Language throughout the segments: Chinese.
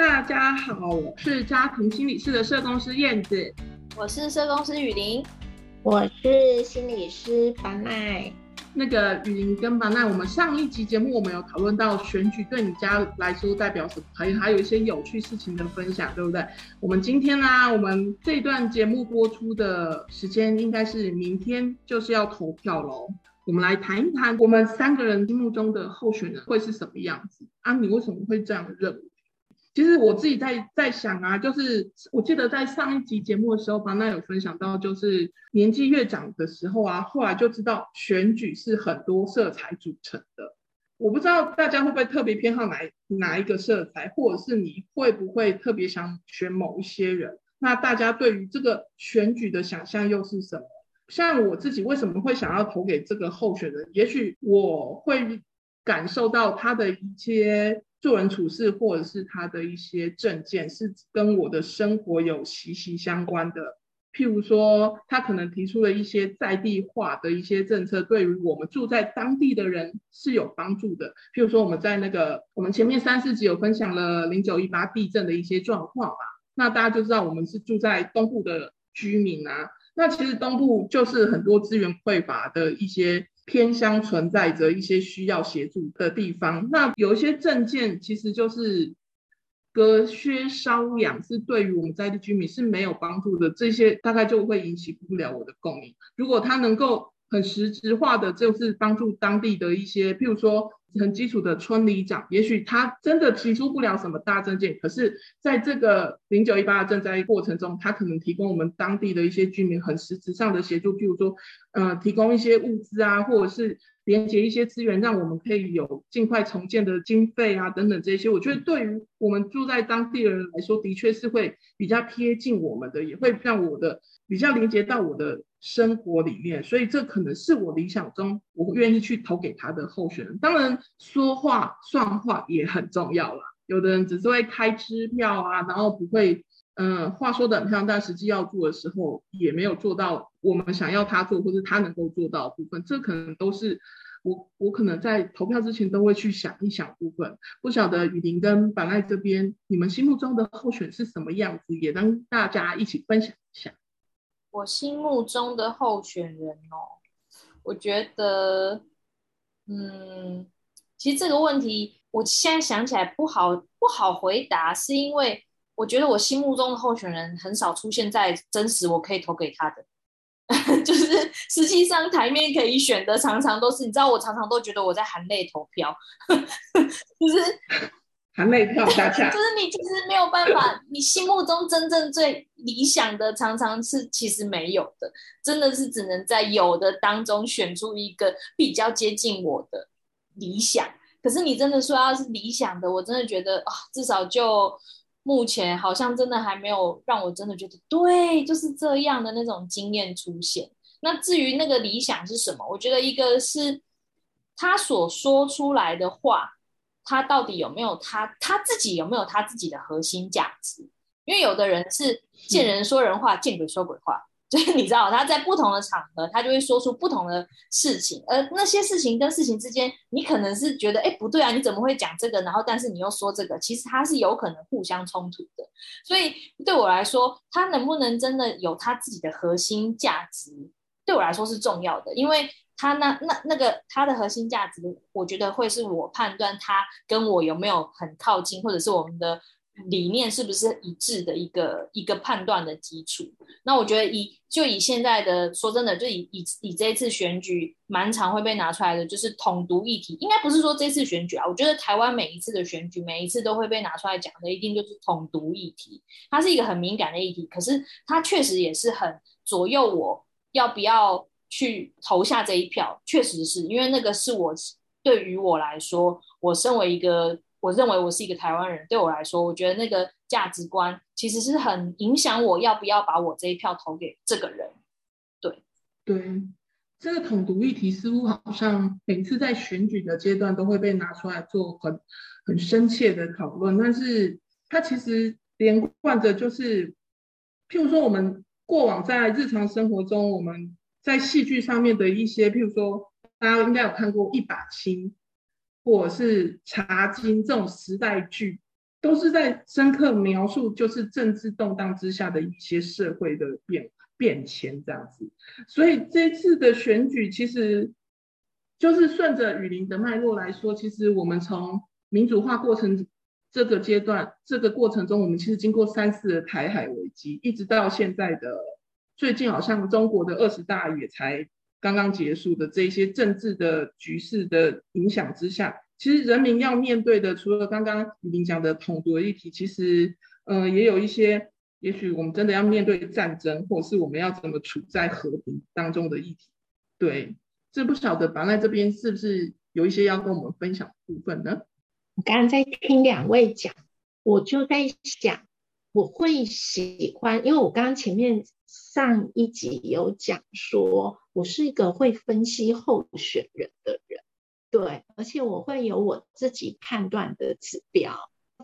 大家好，我是家庭心理师的社工师燕子，我是社工师雨林，我是心理师凡奈。那个雨林跟凡奈，我们上一集节目我们有讨论到选举对你家来说代表什么，还还有一些有趣事情的分享，对不对？我们今天呢，我们这段节目播出的时间应该是明天，就是要投票喽。我们来谈一谈我们三个人心目中的候选人会是什么样子啊？你为什么会这样认为？其实我自己在在想啊，就是我记得在上一集节目的时候，班纳有分享到，就是年纪越长的时候啊，后来就知道选举是很多色彩组成的。我不知道大家会不会特别偏好哪哪一个色彩，或者是你会不会特别想选某一些人？那大家对于这个选举的想象又是什么？像我自己为什么会想要投给这个候选人？也许我会感受到他的一些。做人处事，或者是他的一些证件，是跟我的生活有息息相关的。譬如说，他可能提出了一些在地化的一些政策，对于我们住在当地的人是有帮助的。譬如说，我们在那个我们前面三四集有分享了零九一八地震的一些状况嘛，那大家就知道我们是住在东部的居民啊。那其实东部就是很多资源匮乏的一些。偏乡存在着一些需要协助的地方，那有一些证件其实就是隔靴搔痒，是对于我们在地居民是没有帮助的。这些大概就会引起不了我的共鸣。如果他能够很实质化的，就是帮助当地的一些，譬如说。很基础的村里长，也许他真的提出不了什么大政见，可是在这个零九一八的赈灾过程中，他可能提供我们当地的一些居民很实质上的协助，譬如说，呃，提供一些物资啊，或者是连接一些资源，让我们可以有尽快重建的经费啊，等等这些。我觉得对于我们住在当地的人来说，的确是会比较贴近我们的，也会让我的比较连接到我的。生活里面，所以这可能是我理想中我愿意去投给他的候选人。当然，说话算话也很重要啦。有的人只是会开支票啊，然后不会，嗯，话说的很漂亮，但实际要做的时候也没有做到我们想要他做或者他能够做到的部分。这可能都是我我可能在投票之前都会去想一想部分。不晓得雨林跟板赖这边，你们心目中的候选是什么样子？也跟大家一起分享一下。我心目中的候选人哦，我觉得，嗯，其实这个问题我现在想起来不好不好回答，是因为我觉得我心目中的候选人很少出现在真实我可以投给他的，就是实际上台面可以选的常常都是，你知道我常常都觉得我在含泪投票，就是。含泪票下下，就是你其实没有办法，你心目中真正最理想的，常常是其实没有的，真的是只能在有的当中选出一个比较接近我的理想。可是你真的说要是理想的，我真的觉得啊，至少就目前好像真的还没有让我真的觉得对，就是这样的那种经验出现。那至于那个理想是什么，我觉得一个是他所说出来的话。他到底有没有他他自己有没有他自己的核心价值？因为有的人是见人说人话，见鬼说鬼话，就是你知道他在不同的场合，他就会说出不同的事情，而那些事情跟事情之间，你可能是觉得哎不对啊，你怎么会讲这个？然后但是你又说这个，其实他是有可能互相冲突的。所以对我来说，他能不能真的有他自己的核心价值，对我来说是重要的，因为。他那那那个他的核心价值，我觉得会是我判断他跟我有没有很靠近，或者是我们的理念是不是一致的一个一个判断的基础。那我觉得以就以现在的说真的，就以以以这一次选举蛮常会被拿出来的，就是统独议题。应该不是说这次选举啊，我觉得台湾每一次的选举，每一次都会被拿出来讲的，一定就是统独议题。它是一个很敏感的议题，可是它确实也是很左右我要不要。去投下这一票，确实是因为那个是我对于我来说，我身为一个，我认为我是一个台湾人，对我来说，我觉得那个价值观其实是很影响我要不要把我这一票投给这个人。对对，这个统独议题似乎好像每次在选举的阶段都会被拿出来做很很深切的讨论，但是它其实连贯着就是，譬如说我们过往在日常生活中，我们。在戏剧上面的一些，譬如说，大家应该有看过《一把青》或者是《茶经》这种时代剧，都是在深刻描述，就是政治动荡之下的一些社会的变变迁这样子。所以这次的选举，其实就是顺着雨林的脉络来说，其实我们从民主化过程这个阶段，这个过程中，我们其实经过三次的台海危机，一直到现在的最近，好像中国的二十大也才刚刚结束的这些政治的局势的影响之下。其实人民要面对的，除了刚刚李明讲的统独的议题，其实，呃，也有一些，也许我们真的要面对战争，或者是我们要怎么处在和平当中的议题。对，这不晓得白赖这边是不是有一些要跟我们分享的部分呢？我刚刚在听两位讲，我就在想，我会喜欢，因为我刚刚前面上一集有讲说，我是一个会分析候选人的人。对，而且我会有我自己判断的指标，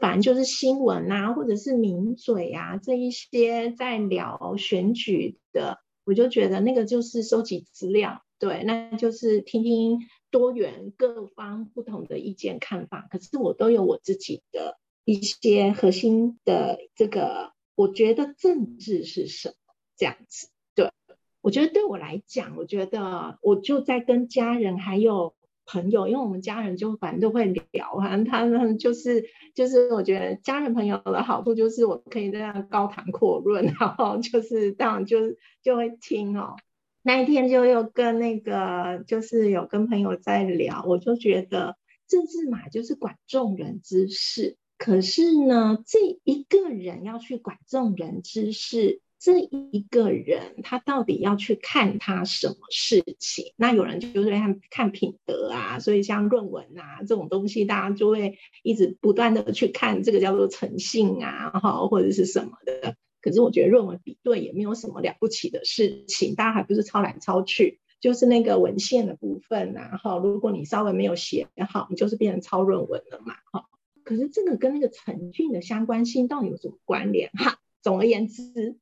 反正就是新闻啊，或者是名嘴啊这一些在聊选举的，我就觉得那个就是收集资料，对，那就是听听多元各方不同的意见看法。可是我都有我自己的一些核心的这个，我觉得政治是什么这样子。对我觉得对我来讲，我觉得我就在跟家人还有。朋友，因为我们家人就反正都会聊，反正他们就是就是，我觉得家人朋友的好处就是我可以这样高谈阔论，然后就是当然就就会听哦。那一天就又跟那个就是有跟朋友在聊，我就觉得政治嘛就是管众人之事，可是呢这一个人要去管众人之事。这一个人，他到底要去看他什么事情？那有人就是看看品德啊，所以像论文啊这种东西，大家就会一直不断的去看这个叫做诚信啊，哈或者是什么的。可是我觉得论文比对也没有什么了不起的事情，大家还不是抄来抄去，就是那个文献的部分然后如果你稍微没有写好，你就是变成抄论文了嘛，哈。可是这个跟那个诚信的相关性到底有什么关联？哈，总而言之。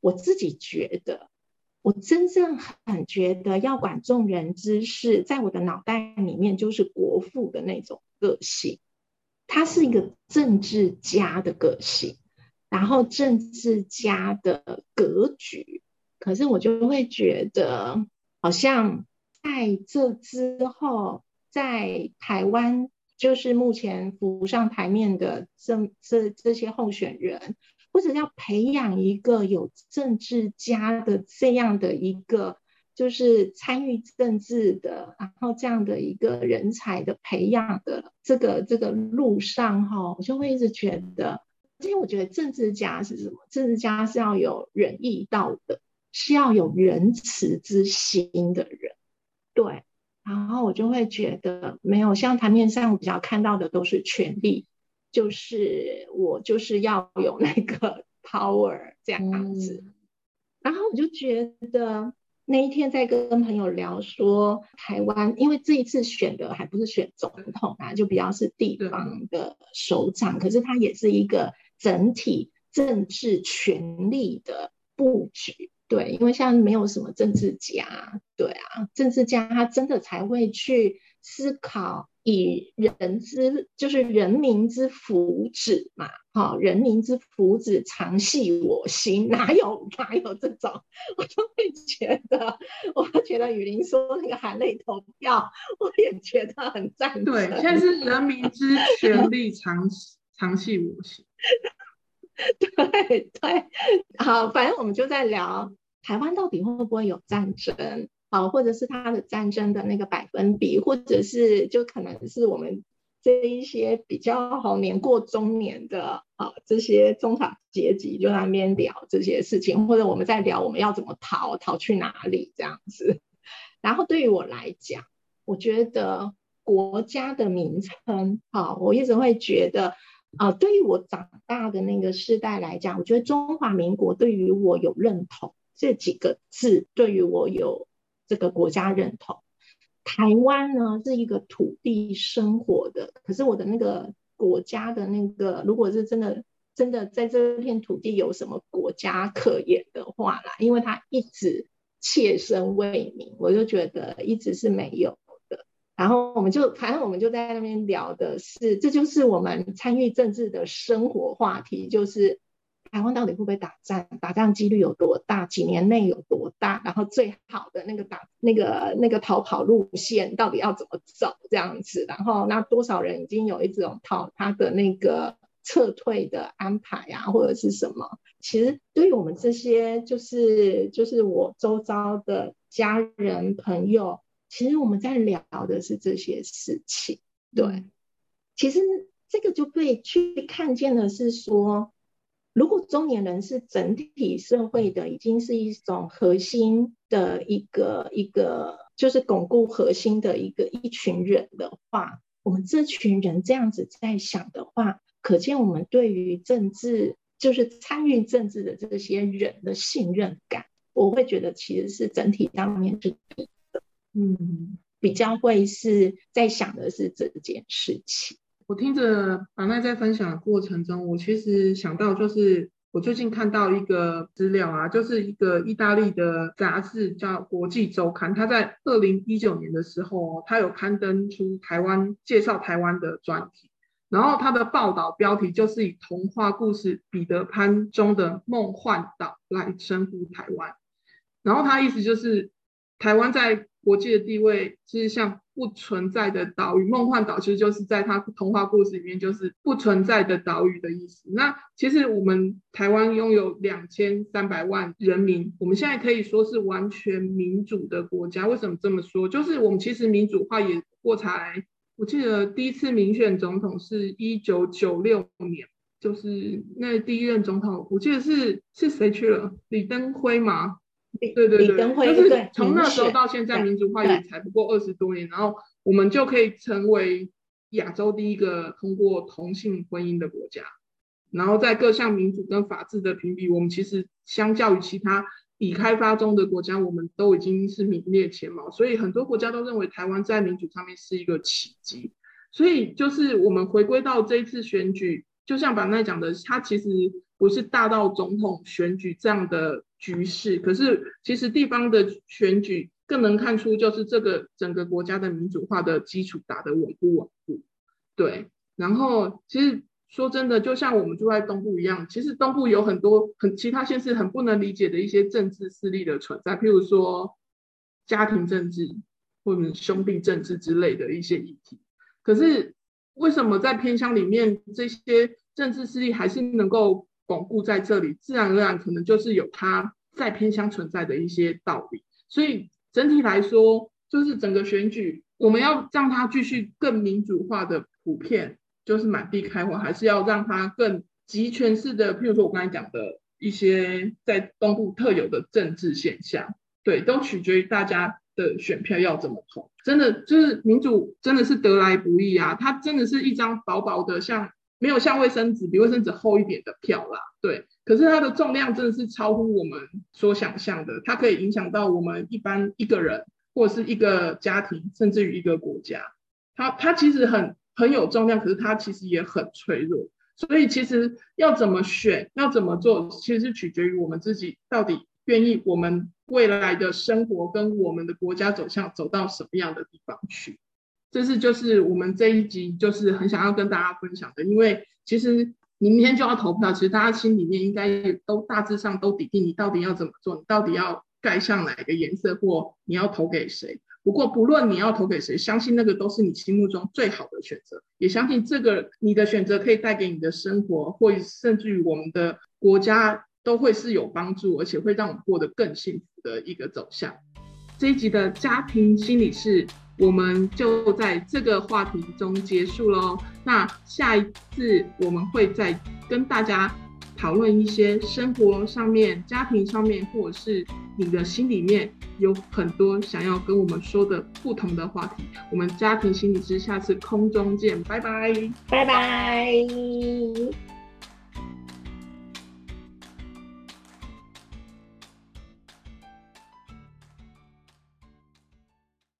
我自己觉得，我真正很觉得要管众人之事，在我的脑袋里面就是国父的那种个性，他是一个政治家的个性，然后政治家的格局。可是我就会觉得，好像在这之后，在台湾，就是目前浮上台面的这这这些候选人。或者要培养一个有政治家的这样的一个，就是参与政治的，然后这样的一个人才的培养的这个这个路上哈，我就会一直觉得，因为我觉得政治家是什么？政治家是要有仁义道德，是要有仁慈之心的人，对。然后我就会觉得，没有像台面上比较看到的都是权力。就是我就是要有那个 power 这样子，然后我就觉得那一天在跟朋友聊说，台湾因为这一次选的还不是选总统啊，就比较是地方的首长，可是它也是一个整体政治权力的布局。对，因为现在没有什么政治家，对啊，政治家他真的才会去思考。以人之就是人民之福祉嘛，哈，人民之福祉常系我心，哪有哪有这种？我就会觉得，我觉得雨林说那个含泪投票，我也觉得很赞成。对，现在是人民之权利常常系我心。对对，好，反正我们就在聊台湾到底会不会有战争。好，或者是它的战争的那个百分比，或者是就可能是我们这一些比较好年过中年的啊，这些中产阶级就在那边聊这些事情，或者我们在聊我们要怎么逃，逃去哪里这样子。然后对于我来讲，我觉得国家的名称，好，我一直会觉得啊，对于我长大的那个世代来讲，我觉得中华民国对于我有认同这几个字，对于我有。这个国家认同，台湾呢是一个土地生活的，可是我的那个国家的那个，如果是真的真的在这片土地有什么国家可言的话啦，因为他一直切身为民，我就觉得一直是没有。然后我们就反正我们就在那边聊的是，这就是我们参与政治的生活话题，就是台湾到底会不会打仗，打仗几率有多大，几年内有多大，然后最好的那个打那个那个逃跑路线到底要怎么走这样子，然后那多少人已经有一种逃他的那个撤退的安排啊，或者是什么？其实对于我们这些就是就是我周遭的家人朋友。其实我们在聊的是这些事情，对。其实这个就可以去看见的是说，如果中年人是整体社会的，已经是一种核心的一个一个，就是巩固核心的一个一群人的话，我们这群人这样子在想的话，可见我们对于政治，就是参与政治的这些人的信任感，我会觉得其实是整体上面是。嗯，比较会是在想的是这件事情。我听着马奈在分享的过程中，我其实想到就是我最近看到一个资料啊，就是一个意大利的杂志叫《国际周刊》，它在二零一九年的时候，它有刊登出台湾介绍台湾的专题，然后它的报道标题就是以童话故事《彼得潘》中的梦幻岛来称呼台湾，然后它意思就是台湾在国际的地位其实像不存在的岛屿，梦幻岛其实就是在他童话故事里面就是不存在的岛屿的意思。那其实我们台湾拥有两千三百万人民，我们现在可以说是完全民主的国家。为什么这么说？就是我们其实民主化也过才，我记得第一次民选总统是一九九六年，就是那第一任总统，我记得是是谁去了？李登辉吗吗？对对对，就是从那时候到现在，民主化也才不过二十多年，然后我们就可以成为亚洲第一个通过同性婚姻的国家。然后在各项民主跟法治的评比，我们其实相较于其他已开发中的国家，我们都已经是名列前茅。所以很多国家都认为台湾在民主上面是一个奇迹。所以就是我们回归到这一次选举，就像板奈讲的，它其实不是大到总统选举这样的。局势，可是其实地方的选举更能看出，就是这个整个国家的民主化的基础打得稳不稳固。对，然后其实说真的，就像我们住在东部一样，其实东部有很多很其他县市很不能理解的一些政治势力的存在，譬如说家庭政治或者兄弟政治之类的一些议题。可是为什么在偏乡里面，这些政治势力还是能够？巩固在这里，自然而然可能就是有它在偏乡存在的一些道理。所以整体来说，就是整个选举，我们要让它继续更民主化的普遍，就是满地开花，还是要让它更集权式的？譬如说我刚才讲的一些在东部特有的政治现象，对，都取决于大家的选票要怎么投。真的就是民主真的是得来不易啊！它真的是一张薄薄的像。没有像卫生纸比卫生纸厚一点的票啦，对，可是它的重量真的是超乎我们所想象的，它可以影响到我们一般一个人或者是一个家庭，甚至于一个国家。它它其实很很有重量，可是它其实也很脆弱。所以其实要怎么选，要怎么做，其实是取决于我们自己到底愿意我们未来的生活跟我们的国家走向走到什么样的地方去。这是就是我们这一集就是很想要跟大家分享的，因为其实明天就要投票，其实大家心里面应该都大致上都底定你到底要怎么做，你到底要盖上哪个颜色，或你要投给谁。不过不论你要投给谁，相信那个都是你心目中最好的选择，也相信这个你的选择可以带给你的生活，或甚至于我们的国家都会是有帮助，而且会让我们过得更幸福的一个走向。这一集的家庭心理是。我们就在这个话题中结束喽。那下一次我们会再跟大家讨论一些生活上面、家庭上面，或者是你的心里面有很多想要跟我们说的不同的话题。我们家庭心理师下次空中见，拜拜，拜拜。